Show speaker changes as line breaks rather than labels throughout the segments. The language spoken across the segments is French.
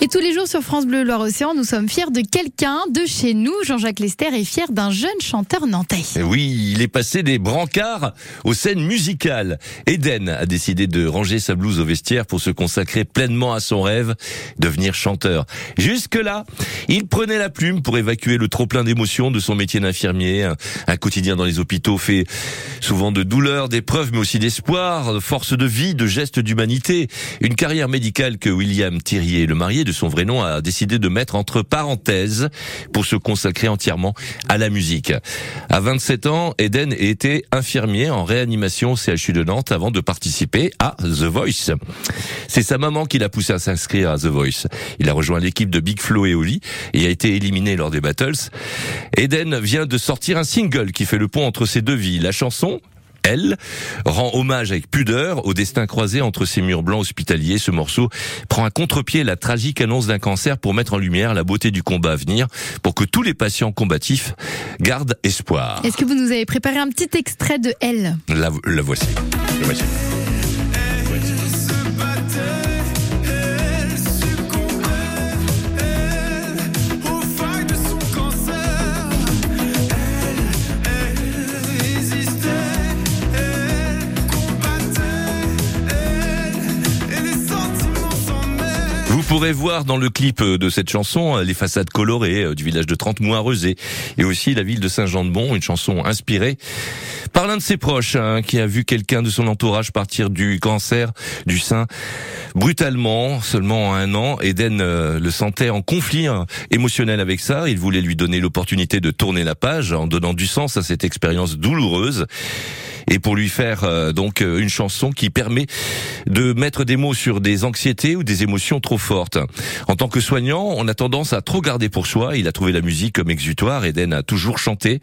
Et tous les jours sur France Bleu Loire-Océan, nous sommes fiers de quelqu'un de chez nous. Jean-Jacques Lester est fier d'un jeune chanteur nantais.
Et oui, il est passé des brancards aux scènes musicales. Eden a décidé de ranger sa blouse au vestiaire pour se consacrer pleinement à son rêve, devenir chanteur. Jusque-là, il prenait la plume pour évacuer le trop-plein d'émotions de son métier d'infirmier. Un, quotidien dans les hôpitaux fait souvent de douleurs, d'épreuves, mais aussi d'espoir, de force de vie, de gestes d'humanité. Une carrière médicale que William Thierry, le marié de son vrai nom, a décidé de mettre entre parenthèses pour se consacrer entièrement à la musique. À 27 ans, Eden était infirmier en réanimation au CHU de Nantes avant de participer à The Voice. C'est sa maman qui l'a poussé à s'inscrire à The Voice. Il a rejoint l'équipe de Big Flo et Oli et a été éliminé lors des battles. Eden vient de sortir un single qui fait le pont entre ces deux vies. La chanson, elle, rend hommage avec pudeur au destin croisé entre ces murs blancs hospitaliers. Ce morceau prend à contre-pied la tragique annonce d'un cancer pour mettre en lumière la beauté du combat à venir, pour que tous les patients combatifs gardent espoir.
Est-ce que vous nous avez préparé un petit extrait de Elle
La, la voici. La voici. Pourrez voir dans le clip de cette chanson les façades colorées du village de Trente-Mois-Rezé et aussi la ville de Saint-Jean-de-Bon, une chanson inspirée par l'un de ses proches hein, qui a vu quelqu'un de son entourage partir du cancer du sein brutalement, seulement un an. Eden euh, le sentait en conflit hein, émotionnel avec ça. Il voulait lui donner l'opportunité de tourner la page en donnant du sens à cette expérience douloureuse et pour lui faire euh, donc euh, une chanson qui permet de mettre des mots sur des anxiétés ou des émotions trop fortes. En tant que soignant, on a tendance à trop garder pour soi. Il a trouvé la musique comme exutoire. Eden a toujours chanté.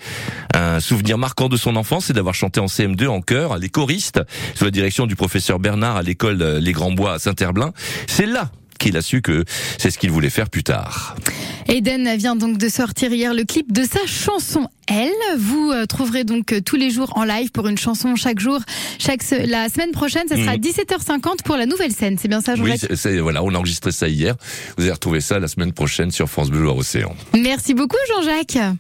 Un souvenir marquant de son enfance, c'est d'avoir chanté en CM2 en chœur, les choristes, sous la direction du professeur Bernard à l'école Les Grands Bois à Saint-Herblain. C'est là qu'il a su que c'est ce qu'il voulait faire plus tard.
Eden vient donc de sortir hier le clip de sa chanson Elle. Vous euh, trouverez donc euh, tous les jours en live pour une chanson chaque jour. Chaque se- la semaine prochaine, ça sera à 17h50 pour la nouvelle scène. C'est bien ça,
Oui,
Jean-Jacques?
c'est- c'est- voilà, on a enregistré ça hier. Vous allez retrouver ça la semaine prochaine sur France Bleu Océan.
Merci beaucoup, Jean-Jacques.